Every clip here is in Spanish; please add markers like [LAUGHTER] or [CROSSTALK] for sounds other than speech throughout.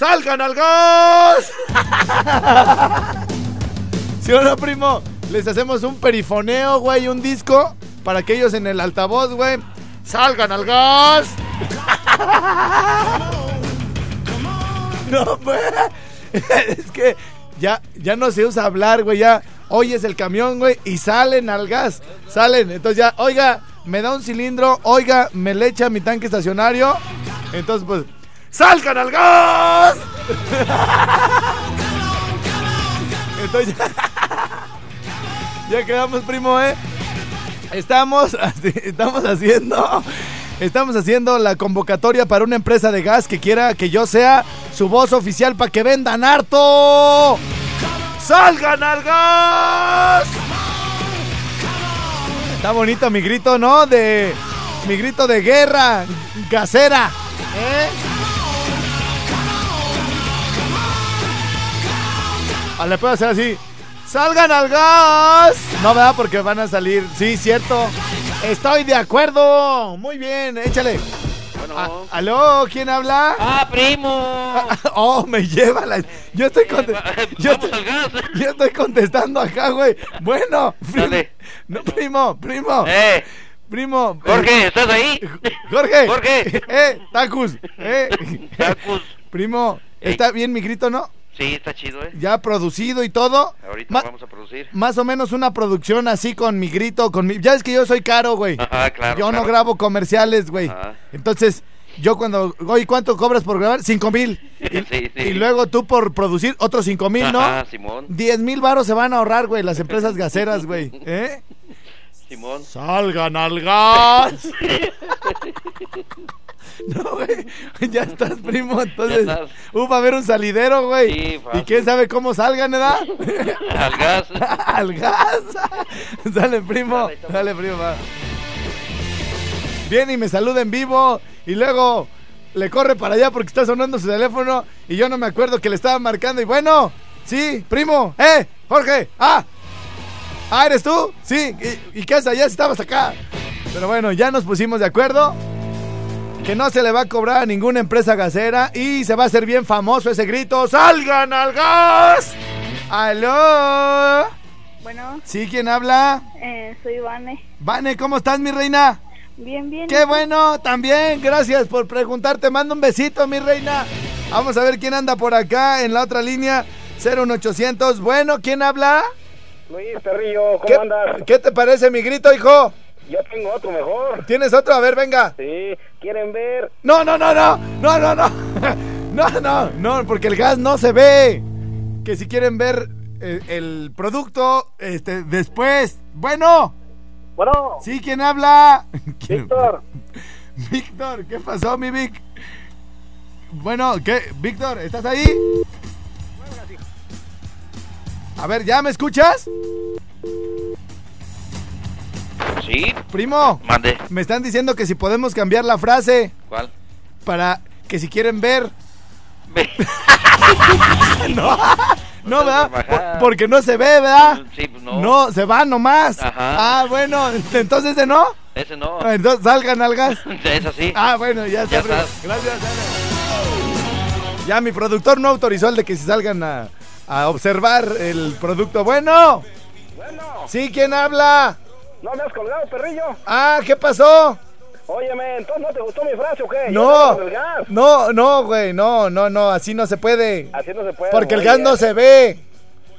¡Salgan al gas! [LAUGHS] ¿Sí o no, primo? Les hacemos un perifoneo, güey, un disco para que ellos en el altavoz, güey, salgan al gas. [LAUGHS] No, pues. [LAUGHS] Es que ya, ya no se usa hablar, güey. Ya oyes el camión, güey, y salen al gas. Salen. Entonces ya, oiga, me da un cilindro. Oiga, me le echa mi tanque estacionario. Entonces, pues, ¡salgan al gas! Entonces ya, quedamos, primo, ¿eh? Estamos, estamos haciendo, estamos haciendo la convocatoria para una empresa de gas que quiera que yo sea su voz oficial para que vendan harto. ¡Salgan al gas! Está bonito mi grito, ¿no? De mi grito de guerra gasera, ¿eh? Ah, le puedo hacer así. ¡Salgan al gas! No, ¿verdad? Porque van a salir. Sí, cierto. Estoy de acuerdo. Muy bien, échale. Ah, ¿Aló? ¿Quién habla? ¡Ah, primo! [LAUGHS] Oh, me lleva la. Yo estoy, conte- yo estoy- al gas. yo estoy contestando acá, güey. Bueno, primo. Dale. No, primo, primo. ¡Eh! Primo. Jorge, ¿estás ahí? Jorge. Jorge. [LAUGHS] Eh, Tacus. Eh. Tacus. [LAUGHS] Primo, ¿está bien mi grito, no? Sí, está chido, ¿eh? Ya producido y todo. Ahorita Ma- vamos a producir. Más o menos una producción así con mi grito, con mi... Ya es que yo soy caro, güey. Ajá, claro. yo no grabo comerciales, güey. Ajá. Entonces, yo cuando... Oye, ¿cuánto cobras por grabar? Cinco mil. Y, [LAUGHS] Sí, sí. y luego tú por producir otros cinco mil, ¿no? Ajá, Simón. Diez mil varos se van a ahorrar, güey, las empresas gaseras, güey. ¿Eh? Simón. Salgan al gas. [LAUGHS] [LAUGHS] No, güey. Ya estás, primo. Entonces, Ya estás. uh, va a haber un salidero, güey. Sí, y quién sabe cómo salgan, ¿verdad? [LAUGHS] Al gas. [LAUGHS] al gas. Sale, primo. Dale. Dale, primo. va. Viene y me saluda en vivo. Y luego le corre para allá porque está sonando su teléfono. Y yo no me acuerdo que le estaba marcando. Y bueno, sí, primo. ¡Eh! Jorge. ¡Ah! Ah, ¿eres tú? Sí. ¿Y, y qué haces allá si estabas acá? Pero bueno, ya nos pusimos de acuerdo. Que no se le va a cobrar a ninguna empresa gasera. Y se va a hacer bien famoso ese grito. ¡Salgan al gas! ¡Aló! Bueno, ¿Sí? ¿Quién habla? eh, soy Vane. Vane, ¿cómo estás, mi reina? Bien, bien. Qué bueno, también, gracias por preguntar. Te mando un besito, mi reina. Vamos a ver quién anda por acá en la otra línea. 01800. Bueno, ¿quién habla? Luis Perrillo, ¿cómo ¿Qué, andas? ¿Qué te parece mi grito, hijo? Yo tengo otro mejor. ¿Tienes otro? A ver, venga. Sí, ¿quieren ver? No, no, no, no. No, no, no. [LAUGHS] No, no, no, porque el gas no se ve. Que si quieren ver eh, el producto, este, después. Bueno, Bueno, ¿sí? ¿Quién habla? [LAUGHS] ¿Quién- Víctor, [LAUGHS] Víctor, ¿qué pasó, mi Vic? Bueno, ¿qué? Víctor, ¿estás ahí? A ver, ¿ya me escuchas? Sí, Primo, mande. me están diciendo que si podemos cambiar la frase ¿Cuál? para que si quieren ver. Ve. [LAUGHS] No, no, ¿verdad? Por- porque no se ve, ¿verdad? Sí, pues no. No, se va nomás. Ajá. Ah, bueno, entonces ¿de no? Ese no. Entonces salgan al gas. [LAUGHS] Es así. Ah, bueno, ya está. Ya estás. Gracias, dale. Ya mi productor no autorizó el de que se salgan a, a observar el producto. Bueno, bueno, sí, ¿quién habla? No me has colgado, Perrillo. Ah, ¿qué pasó? Óyeme, entonces no te gustó mi frase o qué? ¿Ya No, no, no, güey, no, no, no, así no se puede. Así no se puede. Porque el gas no se ve.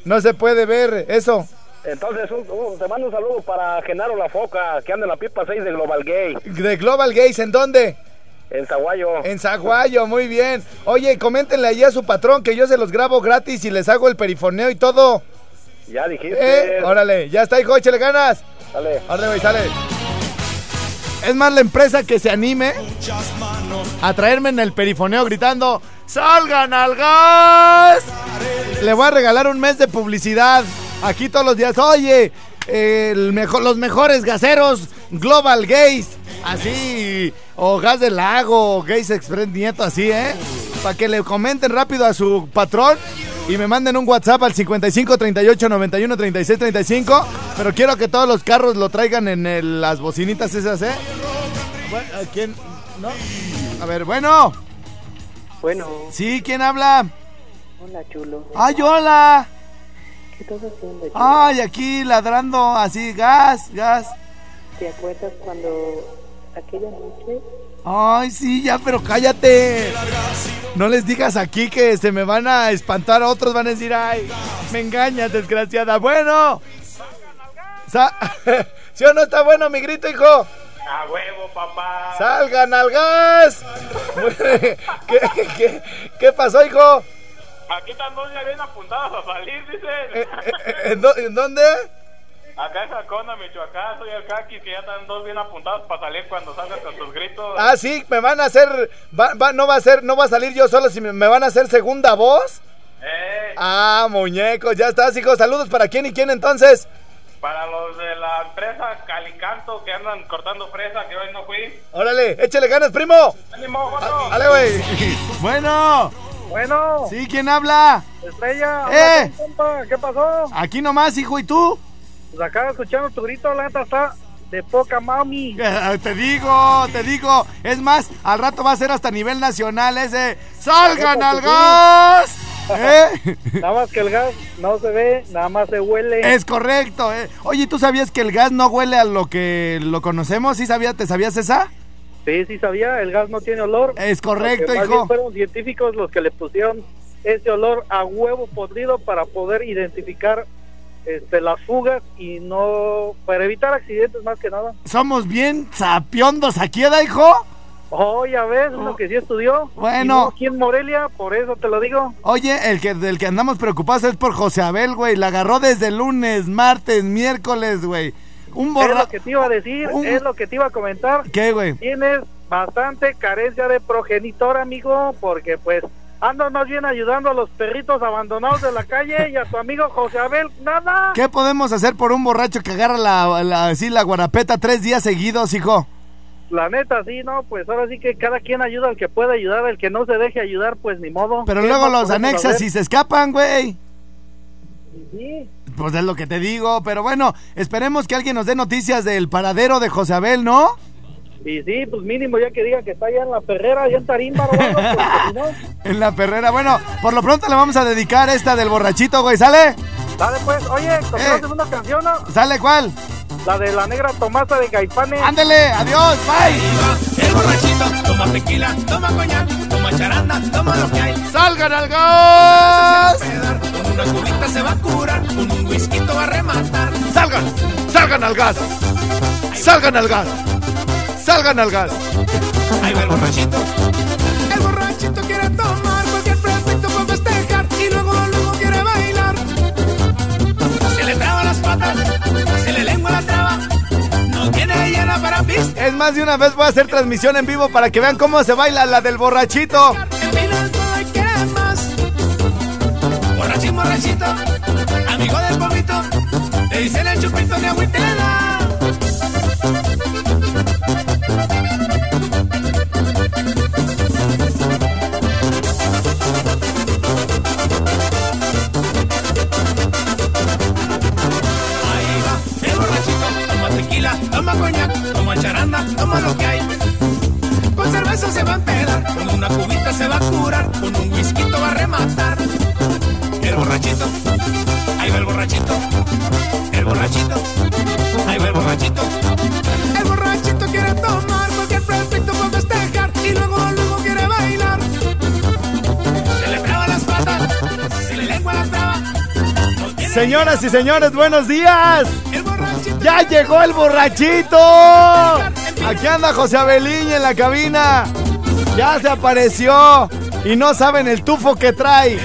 No se puede ver eso. Entonces, un- un- te mando un saludo para Genaro La Foca, que anda en la pipa 6 de Global Gay, De Global Gays, ¿en dónde? en Zaguayo. En Zaguayo, muy bien. Oye, coméntenle ahí a su patrón que yo se los grabo gratis y les hago el perifoneo y todo. Ya dijiste. ¿Eh? Órale, ya está, hijo, échale ganas. Dale. Órale, güey, sale. Es más la empresa que se anime a traerme en el perifoneo gritando ¡Salgan al gas! Le voy a regalar un mes de publicidad aquí todos los días. Oye, el mejor, los mejores gaseros Global Gays, así, o Gas del Lago, o Gays Express Nieto, así, ¿eh? Para que le comenten rápido a su patrón y me manden un WhatsApp al 55 38 91 36 35. Pero quiero que todos los carros lo traigan en el- las bocinitas esas, ¿eh? Bueno, ¿a ¿Quién? ¿No? A ver, bueno. Bueno, Sí, ¿quién habla? hola chulo. ¡Ay, hola! ¿Qué estás haciendo, chulo? ¡Ay, aquí ladrando así, gas, gas! ¿Te acuerdas cuando aquella noche? ¡Ay, sí, ya, pero cállate! No les digas aquí que se me van a espantar, otros van a decir, ¡ay, me engañas, desgraciada! ¡Bueno! [LAUGHS] ¿Sí o no está bueno mi grito, hijo? A huevo, papá. ¡Salgan al gas! [LAUGHS] ¿Qué, qué, qué pasó, hijo? Aquí están dos ya bien apuntados a salir, Eh, dicen. eh, eh, ¿En, dó- en dónde? Acá en Jacona, Michoacán, soy el Kaki, que ya están dos bien apuntados para salir cuando salgas con tus gritos. Ah, sí, me van a hacer, va- va- no va a ser, no va a salir yo solo, si me, me van a hacer segunda voz. Eh, Ah, muñecos, ya estás, hijo. Saludos para quién y quién entonces. para los de la empresa Calicanto que andan cortando fresa, que hoy no fui. Órale, échale ganas, primo. ¡Ánimo, Joto! Dale, güey. [LAUGHS] Bueno, Bueno, sí, ¿quién habla? Estrella, ¡Eh! ¿qué pasó? Aquí nomás, hijo, ¿y tú? Pues acá escuchando tu grito, la neta está de poca mami. [LAUGHS] Te digo, te digo. Es más, al rato va a ser hasta nivel nacional ese. ¡Salgan al gas! [LAUGHS] ¿Eh? Nada más que el gas no se ve, nada más se huele. Es correcto. eh. Oye, ¿tú sabías que el gas no huele a lo que lo conocemos? ¿Sí sabías? ¿Te sabías esa? Sí, sí sabía, el gas no tiene olor. Es correcto, hijo. bien fueron científicos los que le pusieron ese olor a huevo podrido para poder identificar este, las fugas y no para evitar accidentes más que nada. Somos bien sapiondos aquí, ¿eh, hijo? Oh, ya ves, uno que sí estudió. Bueno. Aquí en Morelia, por eso te lo digo. Oye, el que del que andamos preocupados es por José Abel, güey. La agarró desde lunes, martes, miércoles, güey. Un Es borra... lo que te iba a decir, Un- es lo que te iba a comentar. ¿Qué, güey? Tienes bastante carencia de progenitor, amigo, porque pues andas más bien ayudando a los perritos abandonados de la calle y a tu amigo José Abel, nada. ¿Qué podemos hacer por un borracho que agarra la, la, así, la guarapeta tres días seguidos, hijo? La neta, sí, no, pues ahora sí que cada quien ayuda al que puede ayudar, el que no se deje ayudar, pues ni modo. Pero ¿Qué luego los anexas y se escapan, güey. Sí, Pues es lo que te digo. Pero bueno, esperemos que alguien nos dé noticias del paradero de José Abel, ¿no? Y sí, pues mínimo ya que diga que está allá en la perrera, allá en Tarimba, no, En la perrera. Bueno, por lo pronto le vamos a dedicar esta del borrachito, güey. ¿Sale? dale pues, oye, ¿conoces Eh. una canción, no? ¿Sale cuál? La de la negra Tomasa de Gaipane. Ándele, adiós, bye. El borrachito toma tequila, toma coñac, toma charanda, toma lo que hay. ¡Salgan al gas! Con una cubita se va a curar, con un whisky va a rematar. ¡Salgan! ¡Salgan al gas! ¡Salgan al gas! ¡Salgan al gas! Ahí va el borrachito. El borrachito quiere tomar cualquier pretexto para festejar y luego, luego quiere bailar. Se le traba las patas, se le lengua la traba, no tiene llena para pista. Es más de una vez voy a hacer transmisión en vivo para que vean cómo se baila la del borrachito. Borrachín, borrachito, amigo del polvito, le dicen el chupito de agüita toma lo que hay. Con cerveza se va a empedar, con una cubita se va a curar, con un whisky va a rematar. El borrachito, ahí va el borrachito, el borrachito, ahí va el borrachito. El borrachito quiere tomar cualquier pretexto para festejar y luego luego quiere bailar. Se le traba las patas, se le lengua las traba. Señoras y señores, buenos días. ¡Ya llegó el borrachito! Aquí anda José Abeliña en la cabina. Ya se apareció. Y no saben el tufo que trae.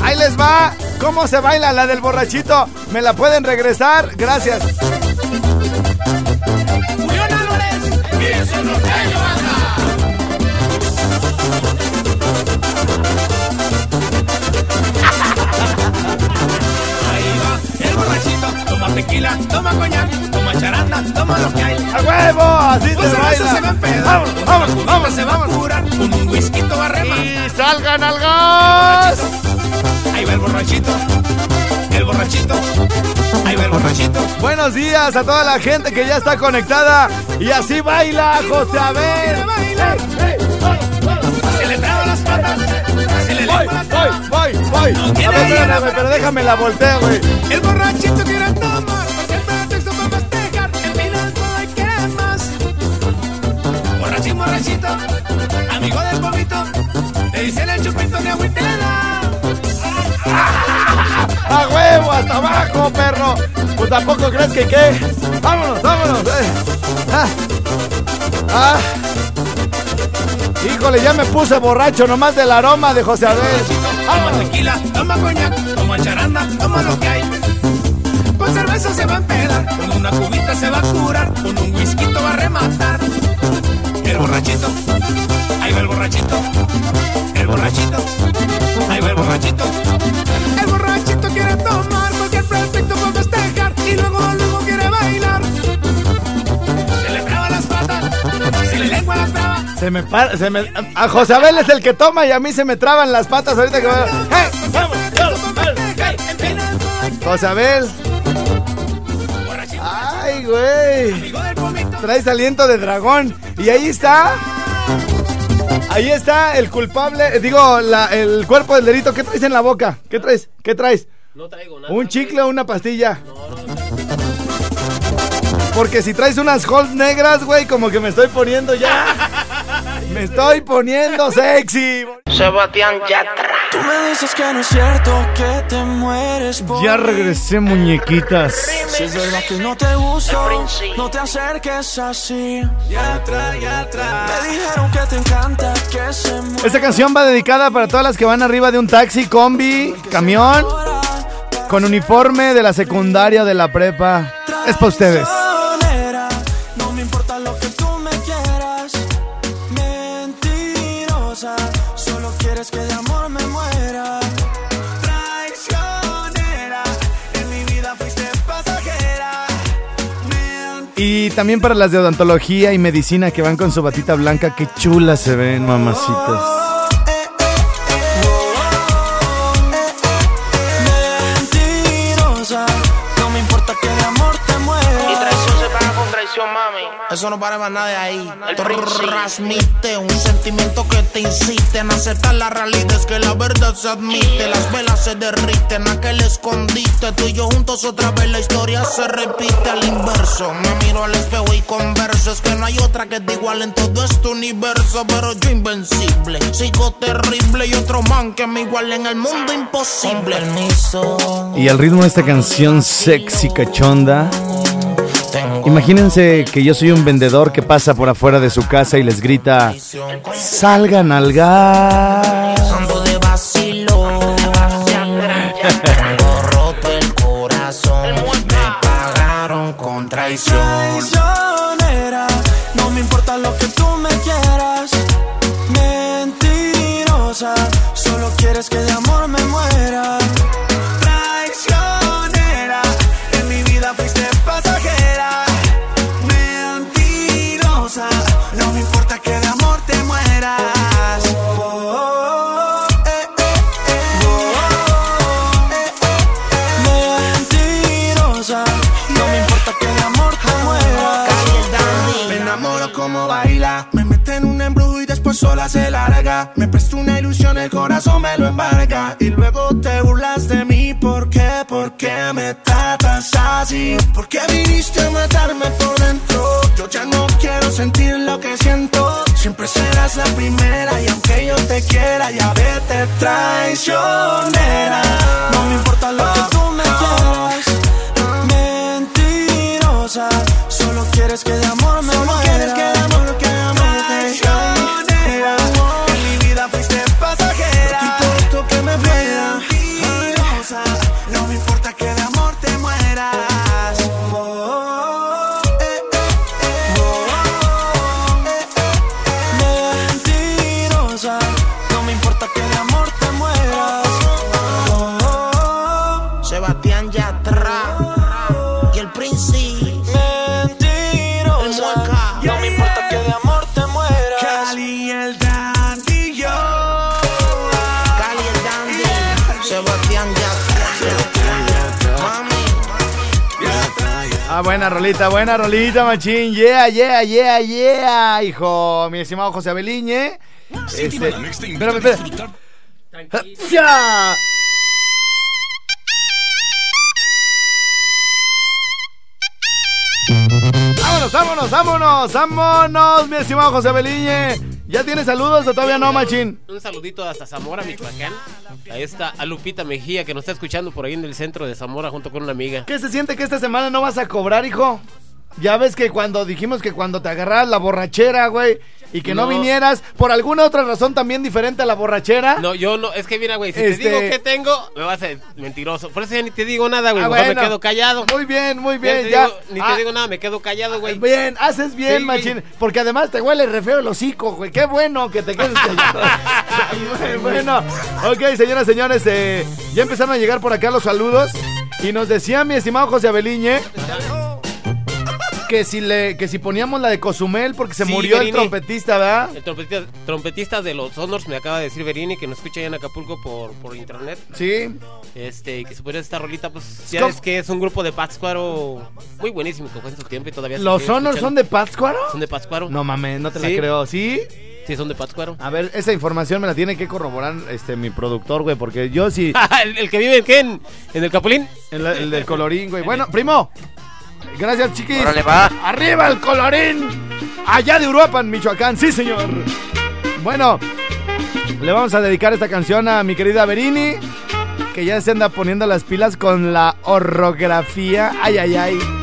Ahí les va. ¿Cómo se baila la del borrachito? ¿Me la pueden regresar? Gracias. Toma lo que hay. ¡A huevo! Así se cerveza se va a baila. empedar, se va a curar, con un whisky a rematar. ¡Y salgan al gas! Ahí va el borrachito, el borrachito, ahí va el borrachito. Buenos días a toda la gente que ya está conectada. Y así baila José Abel. Baila. Se le traba las patas, se le Voy, voy, voy, voy. A ver, espérame, pero déjame la volteo, güey. El borrachito Amigo del vómito, le dicen el chupito de agüita le da. ¡A huevo! ¡Hasta abajo, perro! Pues tampoco crees que qué. ¡Vámonos, vámonos! eh. Ah. Ah. Híjole, ya me puse borracho nomás del aroma de José Abel. Toma tequila, toma coñac, toma charanda, toma lo que hay. Con cerveza se va a empedar, con una cubita se va a curar, con un whisky va a rematar. El borrachito, ahí va el borrachito, el borrachito, ahí va el borrachito. El borrachito quiere tomar cualquier pretexto para festejar y luego, luego quiere bailar. Se le traba las patas, se le lengua la traba. Se me para, se me... A José Abel es el que toma y a mí se me traban las patas ahorita que... ¡Hey! ¡Vamos! José Abel. ¡Ay, güey! Traes aliento de dragón. Y ahí está. Ahí está el culpable. eh, Digo, la- el cuerpo del delito. ¿Qué traes en la boca? ¿Qué traes? ¿Qué traes? No traigo nada. ¿Un chicle o una pastilla? Porque si traes unas Halls negras, güey, como que me estoy poniendo ya. [LAUGHS] Me estoy poniendo sexy. Sebastián Yatra. Tú me dices que no es cierto que te mueres por Ya regresé, muñequitas. Si es verdad que no te gusto, no te acerques así. Ya atrás, ya atrás. Me dijeron que te encanta que se muera. Esta canción va dedicada para todas las que van arriba de un taxi, combi, camión, con uniforme de la secundaria de la prepa. Es para ustedes. Y también para las de odontología y medicina que van con su batita blanca, qué chulas se ven, mamacitas. Eso no para más nada de ahí. Transmite un sentimiento que te incite en aceptar la realidad. Es que la verdad se admite. Las velas se derriten, aquel escondite. Tú y yo juntos otra vez la historia se repite al inverso. Me miro al espejo y converso. Es que no hay otra que te igual en todo este universo. Pero yo invencible, sigo terrible. Y otro man que me iguale en el mundo imposible. Permiso. Y al ritmo de esta canción sexy cachonda, Tengo imagínense que yo soy un vendedor que pasa por afuera de su casa y les grita, salgan al gas. Ando de vacilo. Tengo roto el corazón. Me pagaron con traición. Traicionera, no me importa lo que tú me quieras. Mentirosa, solo quieres que de amor me enamoro como baila. Me mete en un embrujo y después sola se larga. Me presta una ilusión, el corazón me lo embarga. Y luego te burlas de mí. ¿Por qué? ¿Por qué me tratas así? ¿Por qué viniste a matarme por dentro? Yo ya no quiero sentir lo que siento. Siempre serás la primera y aunque yo te quiera ya vete traicionera. No me importa lo que quieres que de amor me Solo Ah, buena rolita, buena rolita, machín. Yeah, yeah, yeah, yeah, hijo. Mi estimado José Abeliñe. Este, espérame, espérame. ¡Ya! Vámonos, vámonos, vámonos, vámonos, mi estimado José Abeliñe. ¿Ya tienes saludos o todavía no, machín? Un saludito hasta Zamora, Michoacán. Ahí está a Lupita Mejía que nos está escuchando por ahí en el centro de Zamora junto con una amiga. ¿Qué se siente que esta semana no vas a cobrar, hijo? Ya ves que cuando dijimos que cuando te agarras la borrachera, güey, y que no. No. vinieras, por alguna otra razón también diferente a la borrachera. No, yo no, es que mira, güey, si Este- te digo que tengo, me vas a ser mentiroso. Por eso ya ni te digo nada, güey, Ah, bueno. me quedo callado. Muy bien, muy Ya bien, te ya. digo- ni Ah, te digo nada, me quedo callado, güey. Bien, haces bien, Sí, güey. machín. Porque además te huele re feo el hocico, güey. Qué bueno que te quedes callado. [LAUGHS] Bueno. Ok, señoras, señores, eh, ya empezaron a llegar por acá los saludos. Y nos decía mi estimado José Abeliñe que si le, que si poníamos la de Cozumel porque se Sí, murió el trompetista, ¿verdad? El trompetista, trompetista de los Honors me acaba de decir Berini que nos escucha allá en Acapulco por, por internet. Sí. Este, y que se pudiera esta rolita, pues ya ves que es un grupo de Pátzcuaro muy buenísimo que fue en su tiempo y todavía ¿Los Honors son de Pátzcuaro? Son de Pátzcuaro. No mames, no te Sí. la creo. ¿Sí? Sí, son de Pátzcuaro. A ver, esa información me la tiene que corroborar este mi productor, güey, porque yo sí. [LAUGHS] ¿El, el que vive en qué? ¿En, en el Capulín? El, el del [LAUGHS] colorín, güey. Bueno, primo. Gracias, chiquis. Órale, va. ¡Arriba el colorín! Allá de Uruapan, Michoacán. Sí, señor. Bueno, le vamos a dedicar esta canción a mi querida Berini, que ya se anda poniendo las pilas con la orografía. Ay, ay, ay.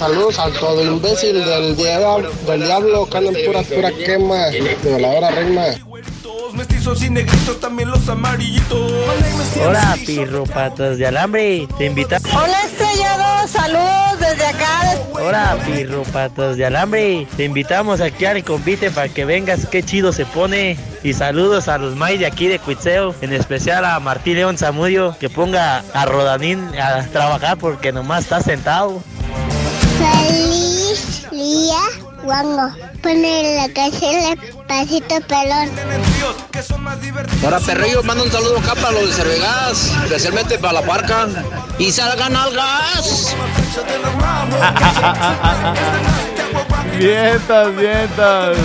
Saludos al todo imbécil del diablo, del diablo que andan pura, pura quema de la hora reina. Todos mestizos y negritos, también los amarillitos. Hola, pirro patas de alambre, te invitamos. Hola, estrellado, saludos desde acá. Hola, pirro patas de alambre, te invitamos aquí al convite para que vengas, qué chido se pone. Y saludos a los May de aquí de Cuitzeo, en especial a Martín León Zamudio, que ponga a Rodanín a trabajar porque nomás está sentado. Feliz día, Wango. Pone la canción pasito pelón. Ahora perrillo, manda un saludo acá para los de Cervegas, especialmente para la parca. Y salgan al gas. Vientos, vientos.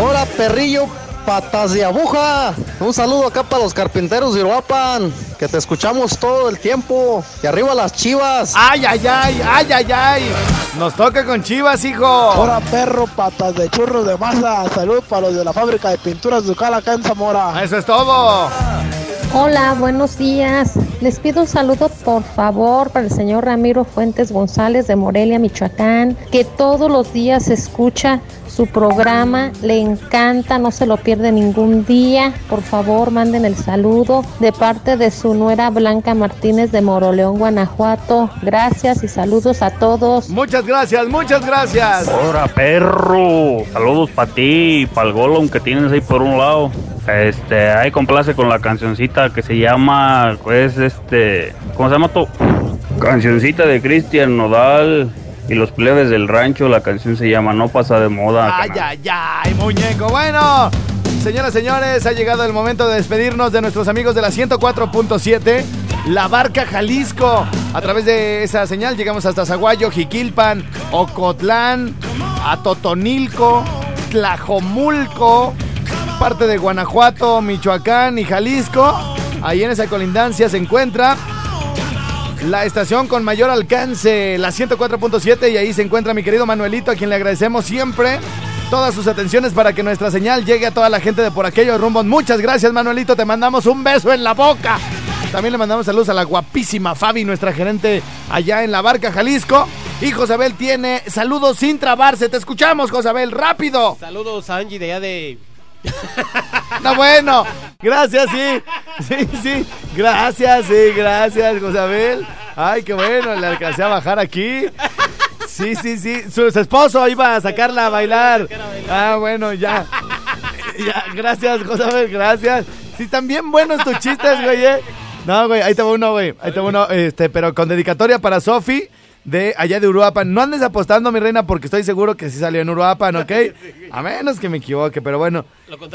Hola perrillo, patas de aguja. Un saludo acá para los carpinteros de Uruapan, que te escuchamos todo el tiempo. Y arriba las chivas. Ay, ay, ay, ay, ay, ay. Nos toca con chivas, hijo. Hola perro, patas de churros de masa. Salud para los de la fábrica de pinturas Ducal acá en Zamora. Eso es todo. Hola, buenos días. Les pido un saludo, por favor, para el señor Ramiro Fuentes González de Morelia, Michoacán, que todos los días escucha su programa, le encanta, no se lo pierde ningún día. Por favor, manden el saludo de parte de su nuera Blanca Martínez de Moroleón, Guanajuato. Gracias y saludos a todos. Muchas gracias, muchas gracias. Hola, perro. Saludos para ti y para el Golem que tienes ahí por un lado. Este, ahí complace con la cancioncita que se llama, pues, este, ¿cómo se llama tú? Cancioncita de Cristian Nodal y los plebes del rancho. La canción se llama No pasa de moda. Ay, ay, ay, muñeco. Bueno, señoras, señores, ha llegado el momento de despedirnos de nuestros amigos de la 104.7. La Barca Jalisco. A través de esa señal llegamos hasta Zaguayo, Jiquilpan, Ocotlán, Atotonilco, Tlajomulco, parte de Guanajuato, Michoacán y Jalisco. Ahí en esa colindancia se encuentra la estación con mayor alcance, la 104.7, y ahí se encuentra mi querido Manuelito, a quien le agradecemos siempre todas sus atenciones para que nuestra señal llegue a toda la gente de por aquellos rumbos. Muchas gracias, Manuelito, te mandamos un beso en la boca. También le mandamos saludos a la guapísima Fabi, nuestra gerente allá en la barca Jalisco. Y Josabel tiene saludos sin trabarse. Te escuchamos, Josabel, rápido. Saludos a Angie de allá de. No, bueno, gracias, sí. Sí, sí. Gracias, sí, gracias, Josabel. Ay, qué bueno, le alcancé a bajar aquí. Sí, sí, sí. Su, esposo iba a sacarla a bailar. Ah, bueno, ya. Ya, gracias, Josabel, gracias. Sí, están bien buenos tus chistes, güey, eh. No, güey, ahí te va uno, güey. Ahí te va uno, este, pero con dedicatoria para Sofi de allá de Uruapan. No andes apostando, mi reina, porque estoy seguro que sí salió en Uruapan, ¿ok? [LAUGHS] A menos que me equivoque, pero bueno.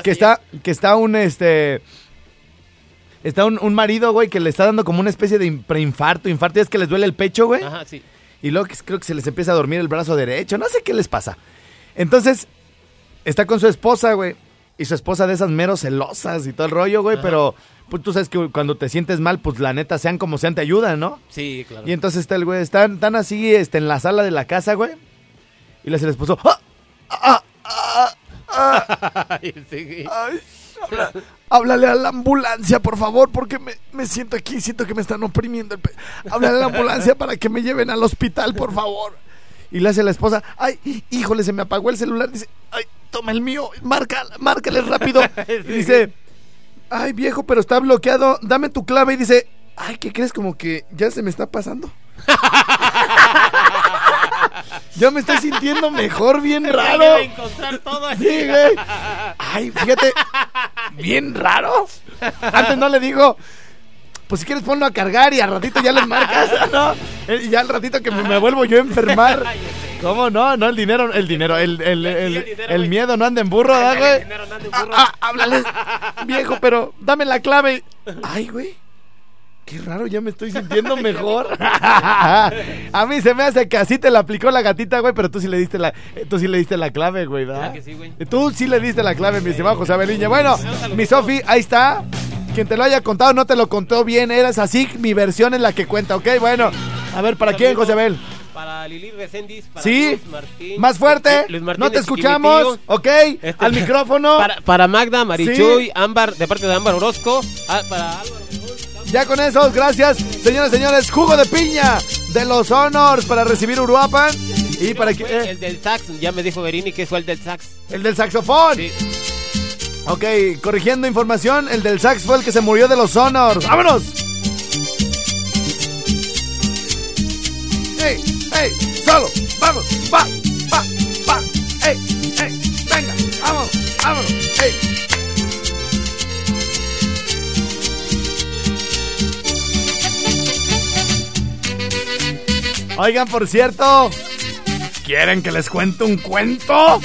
Que está, que está un, este... Está un, un marido, güey, que le está dando como una especie de preinfarto, infarto, y es que les duele el pecho, güey. Ajá, sí. Y luego que creo que se les empieza a dormir el brazo derecho, no sé qué les pasa. Entonces, está con su esposa, güey. Y su esposa de esas meros celosas y todo el rollo, güey, pero pues tú sabes que cuando te sientes mal, pues la neta, sean como sean, te ayudan, ¿no? Sí, claro. Y entonces está el güey, están, están así este, en la sala de la casa, güey. Y le hace el esposo, ¡ah! ¡ah! ¡ah! ¡ah! [LAUGHS] Ay, sí. Ay, habla- háblale a la ambulancia, por favor, porque me, me siento aquí, siento que me están oprimiendo. El pe- háblale a la ambulancia para que me lleven al hospital, por favor. Y le hace la esposa, ay, híjole, se me apagó el celular. Dice, ay, toma el mío, marca, márcale rápido. [LAUGHS] Y dice, ay, viejo, pero está bloqueado, dame tu clave. Y dice, ay, ¿qué crees? Como que ya se me está pasando. [LAUGHS] ya me estoy sintiendo mejor, bien raro. Iba a encontrar todo así. Sí, güey. Ay, fíjate, bien raro. Antes no le digo, pues si quieres ponlo a cargar y al ratito ya les marcas, [LAUGHS] ¿no? Eh, Y ya al ratito que me, me vuelvo yo a enfermar. ¿Cómo no? No, el dinero, el dinero, el, el, el, el miedo no anda en burro, ¿verdad, güey? Ah, ah, háblale, viejo, pero dame la clave. Ay, güey. Qué raro, ya me estoy sintiendo mejor. [LAUGHS] A mí se me hace que así te la aplicó la gatita, güey, pero tú sí le diste la, tú sí le diste la clave, güey, ¿verdad? Claro que sí, güey. Tú sí le diste la clave, mi estimado José Abeliña. Bueno, mi Sofi, ahí está. Quien te lo haya contado no te lo contó bien, eras así, mi versión es la que cuenta, ¿ok? Bueno, a ver, ¿para quién, José Abel? Para Lili Recendis, para Sí, Luis Martín. más fuerte, Luis no Martínez te y escuchamos. ¿ok? Este- Al micrófono. Para, para Magda, Marichuy, Ámbar, de parte de Ámbar Orozco. Ah, para Álvaro Ya con esos, gracias. Señores, señores, jugo de piña de los Honors para recibir Uruapan. Y para que... eh, El del sax, ya me dijo Verini que fue el del sax. el del saxofón. Ok, corrigiendo información, el del sax fue el que se murió de los Honors. ¡Vámonos! ¡Ey, ey! ¡Solo! ¡Vamos! ¡Va! ¡Va! ¡Va! ¡Ey! ¡Ey! ¡Venga! ¡Vámonos! ¡Vámonos! ¡Ey! Oigan, por cierto, ¿quieren que les cuente un cuento?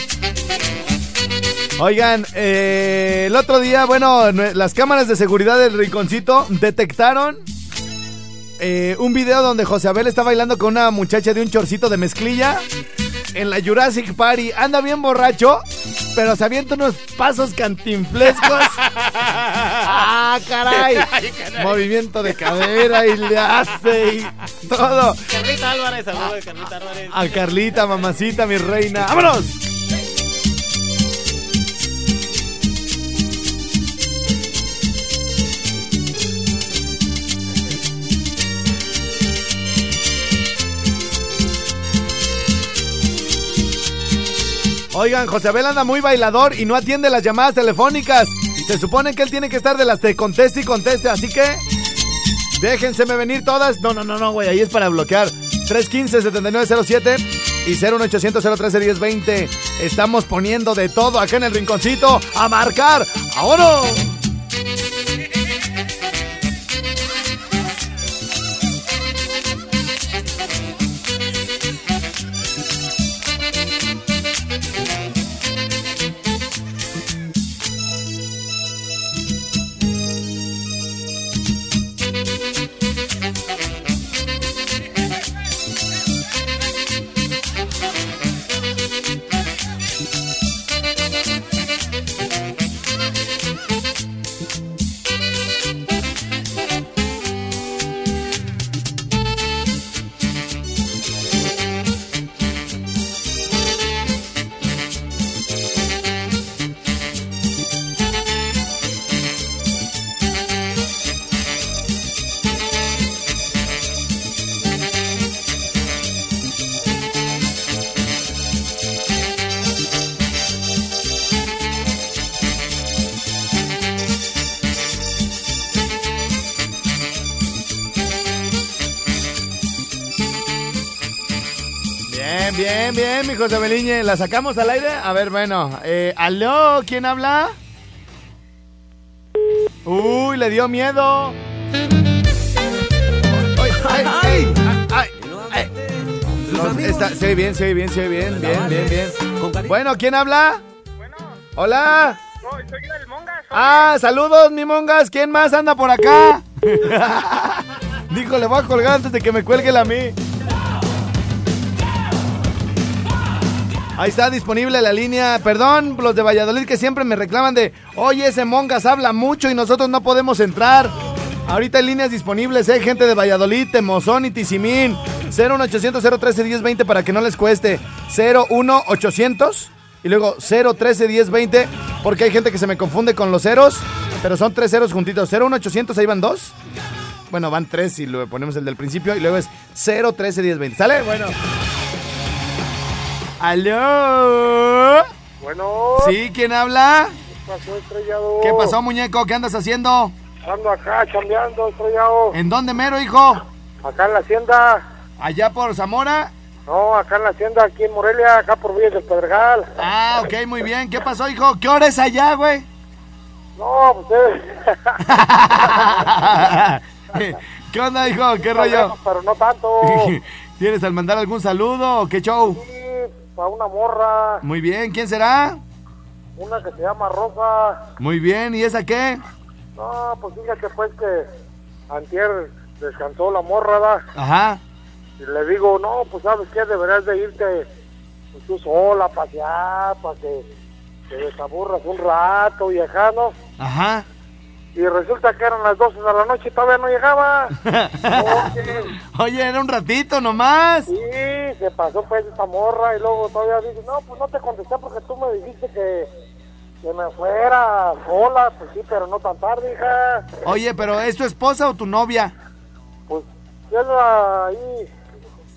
Oigan, eh, el otro día, bueno, las cámaras de seguridad del rinconcito detectaron eh, un video donde José Abel está bailando con una muchacha de un chorcito de mezclilla en la Jurassic Party. Anda bien borracho, pero se avienta unos pasos cantinflescos. [LAUGHS] ¡Ah, caray! [LAUGHS] Ay, caray. Movimiento de cadera y le hace y todo. Carlita Álvarez, saludos de Carlita Álvarez. A Carlita, mamacita, mi reina. ¡Vámonos! Oigan, José Abel anda muy bailador y no atiende las llamadas telefónicas. Se supone que él tiene que estar de las de conteste y conteste, así que déjenseme venir todas. No, no, no, no, güey, ahí es para bloquear. 315-7907 y 01800-013-1020. Estamos poniendo de todo acá en el rinconcito a marcar. ¡Ahora! José Beliñe. ¿La sacamos al aire? A ver, bueno. Eh, ¿Aló? ¿Quién habla? Uy, le dio miedo. Ay, ay, ay, ay, ay. Los- está- se oye bien, se oye bien, se oye bien, bien, bien, bien. Bueno, ¿quién habla? Hola. Ah, saludos, mi mongas. ¿Quién más anda por acá? [LAUGHS] Dijo, le voy a colgar antes de que me cuelgue la a mí. Ahí está disponible la línea. Perdón, los de Valladolid que siempre me reclaman de, oye, ese Mongas habla mucho y nosotros no podemos entrar. Ahorita hay líneas disponibles, eh, gente de Valladolid, Temozón y Tizimín. 01800 013 1020 para que no les cueste. 01800 y luego 013 1020 porque hay gente que se me confunde con los ceros, pero son tres ceros juntitos. 01800 ahí van dos. Bueno, van tres y le ponemos el del principio y luego es 013 1020. ¿Sale? Bueno. ¿Aló? Bueno. ¿Sí? ¿Quién habla? ¿Qué pasó, estrellado? ¿Qué pasó, muñeco? ¿Qué andas haciendo? Ando acá chambeando, estrellado. ¿En dónde mero, hijo? Acá en la hacienda. ¿Allá por Zamora? No, acá en la hacienda, aquí en Morelia, acá por Villas del Pedregal. Ah, ok, muy bien. ¿Qué pasó, hijo? ¿Qué hora es allá, güey? No, pues eh. [LAUGHS] ¿Qué onda, hijo? ¿Qué rollo? Pero no tanto. [LAUGHS] ¿Tienes al mandar algún saludo o qué show? Para una morra, Muy bien, ¿quién será? una que se llama Rosa. Muy bien, ¿y esa qué? No, pues fíjate pues que antier descansó la morra, ¿da? Ajá. Y le digo, no, pues sabes qué, deberías de irte pues, tú sola a pasear para que te desaburras un rato y acá, ¿no? Ajá. Y resulta que eran las 12 de la noche y todavía no llegaba. [LAUGHS] Oye, era un ratito nomás. Sí, se pasó pues esta morra y luego todavía dice, no, pues no te contesté porque tú me dijiste que, que me fuera sola, pues sí, pero no tan tarde, hija. Oye, pero ¿es tu esposa o tu novia? Pues, ¿qué es la ahí?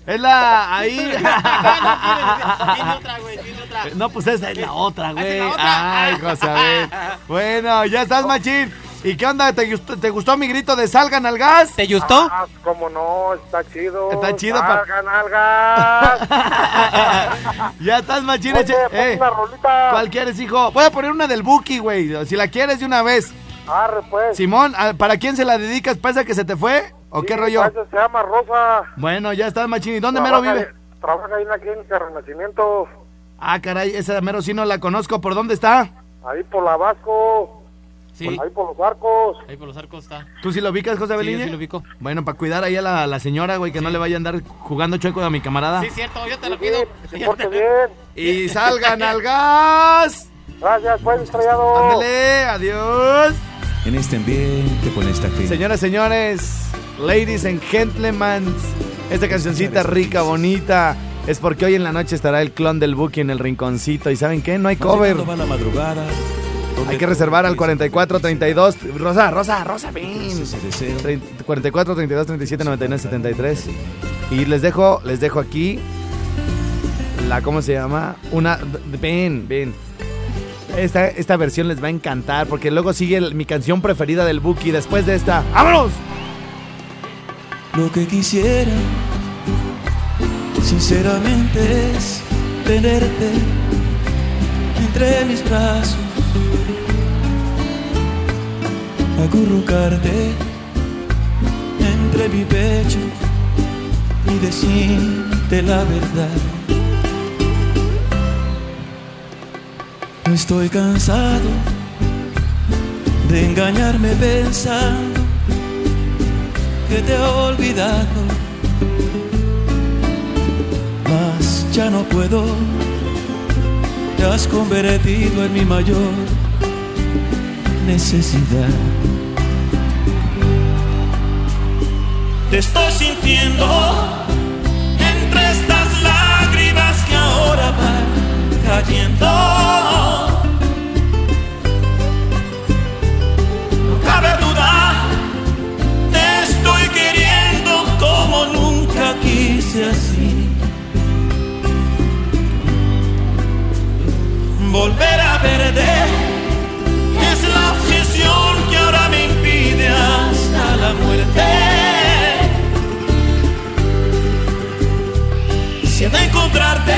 Es la ahí. [LAUGHS] Tiene otra, güey, tiene otra. No, pues esa es la otra, güey. Ay, José Abel. [LAUGHS] Bueno, ya estás, machín. ¿Y qué onda? ¿Te gustó, te gustó mi grito de salgan al gas? ¿Te gustó? Ah, cómo no, está chido. Está chido pa- Salgan al gas. [LAUGHS] Ya estás, pon eh, una rolita. ¿Cuál quieres, hijo? Voy a poner una del Buki, güey. Si la quieres de una vez. Arre, pues. Simón, ¿a- ¿para quién se la dedicas? ¿Pasa que se te fue? ¿O qué rollo? se llama Rosa. Bueno, ya estás, machín. ¿Y dónde mero vive? Trabaja ahí en la clínica Renacimiento. Ah, caray, esa mero sí no la conozco. ¿Por dónde está? Ahí por la Vasco. Sí. Ahí por los arcos. Ahí por los arcos está. ¿Tú sí lo ubicas, José Sí, yo Beliña? sí lo ubico. Bueno, para cuidar ahí a la, la señora, güey, que no le vaya a andar jugando chueco a mi camarada. Sí, cierto, yo te lo pido. Se porte [LAUGHS] bien. Y salgan al gas. Gracias, pues, estrellado. Ándale, adiós. En este ambiente, con esta gente. Señoras, señores, ladies and gentlemen, esta cancioncita rica, bonita, es porque hoy en la noche estará el clon del Buki en el rinconcito. ¿Y saben qué? No hay cover. Va la madrugada. Hay que reservar al 4432. Rosa, Rosa, Rosa, ven. 44 32 37 99 73. Y les dejo, les dejo aquí la ¿cómo se llama? Una ven, ven. Esta, esta versión les va a encantar porque luego sigue el- mi canción preferida del Buki después de esta. ¡Vámonos! Lo que quisiera, sinceramente, es tenerte entre mis brazos, acurrucarte entre mi pecho y decirte la verdad. Estoy cansado de engañarme pensando que te he olvidado. Mas ya no puedo, te has convertido en mi mayor necesidad. Te estoy sintiendo entre estas lágrimas que ahora van cayendo. No cabe duda, te estoy queriendo como nunca quise así. Volver a verte es la obsesión que ahora me impide hasta la muerte. Si he encontrarte,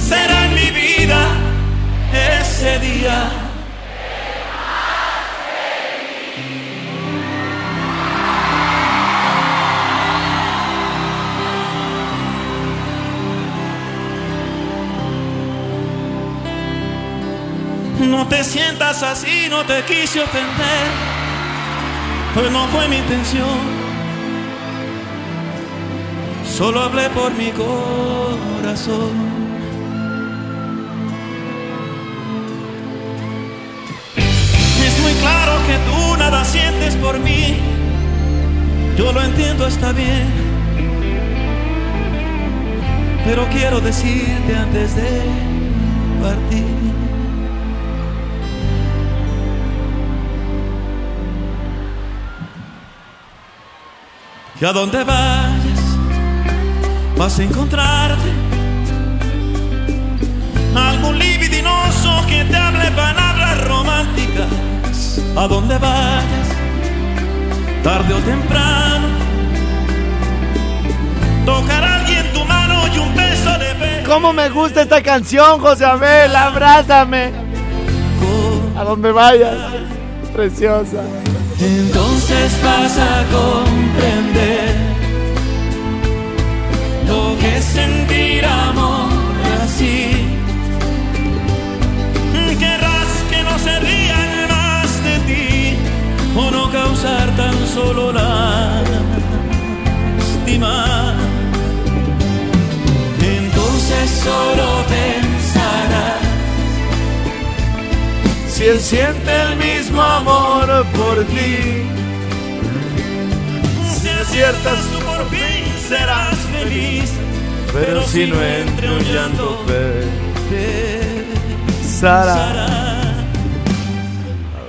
será en mi vida ese día. Te sientas así, no te quise ofender, pues no fue mi intención. Solo hablé por mi corazón. Es muy claro que tú nada sientes por mí. Yo lo entiendo, está bien. Pero quiero decirte antes de partir. Que a donde vayas vas a encontrarte algún libidinoso que te hable palabras románticas. A donde vayas, tarde o temprano, tocará alguien tu mano y un beso de beso. ¿Cómo me gusta esta canción, José Abel? Abrázame. A donde vayas. Preciosa. Entonces vas a comprender lo que es sentir amor así. Querrás que no se rían más de ti o no causar tan solo lástima. Entonces solo pensarás Si él siente el mismo amor por ti. Si aciertas tú por fin serás feliz Pero si no entre un llanto. Sara.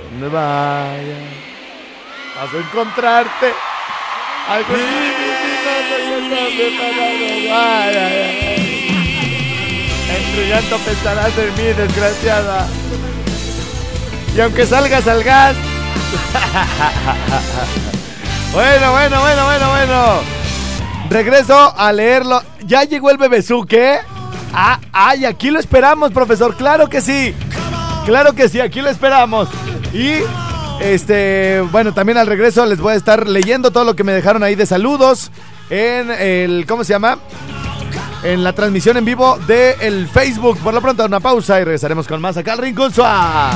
donde vaya, vas a encontrarte. Algo En tu llanto pensarás en mí, desgraciada. Y aunque salgas al gas. [LAUGHS] bueno, bueno, bueno, bueno, bueno. Regreso a leerlo. ¿Ya llegó el bebezuque? Ah, ay, aquí lo esperamos, profesor. Claro que sí. Claro que sí, aquí lo esperamos. Y este, bueno, también al regreso les voy a estar leyendo todo lo que me dejaron ahí de saludos en el ¿cómo se llama? En la transmisión en vivo de el Facebook. Por lo pronto una pausa y regresaremos con más acá al Rincón Suave.